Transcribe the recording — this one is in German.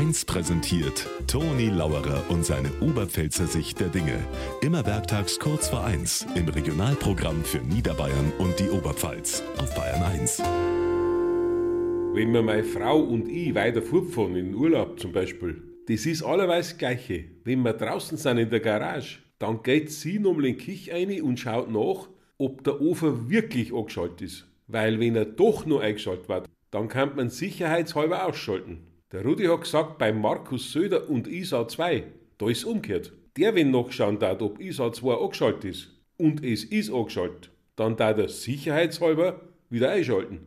1 präsentiert Toni Lauerer und seine Oberpfälzer Sicht der Dinge. Immer werktags kurz vor 1 im Regionalprogramm für Niederbayern und die Oberpfalz auf Bayern 1. Wenn mir meine Frau und ich weiter fortfahren, in den Urlaub zum Beispiel, das ist allerweise das Gleiche. Wenn wir draußen sind in der Garage, dann geht sie nochmal in die Küche rein und schaut nach, ob der Ofen wirklich angeschaltet ist. Weil wenn er doch nur eingeschaltet wird, dann kann man sicherheitshalber ausschalten. Der Rudi hat gesagt, bei Markus Söder und ISA 2, da ist umgekehrt. Der, wenn nachschauen darf, ob ISA 2 angeschaltet ist und es ist angeschaltet, dann darf er sicherheitshalber wieder einschalten.